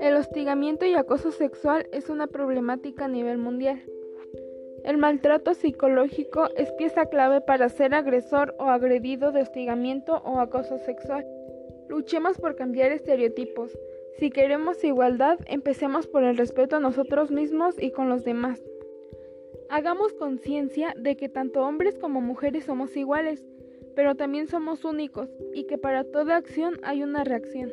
El hostigamiento y acoso sexual es una problemática a nivel mundial. El maltrato psicológico es pieza clave para ser agresor o agredido de hostigamiento o acoso sexual. Luchemos por cambiar estereotipos. Si queremos igualdad, empecemos por el respeto a nosotros mismos y con los demás. Hagamos conciencia de que tanto hombres como mujeres somos iguales, pero también somos únicos y que para toda acción hay una reacción.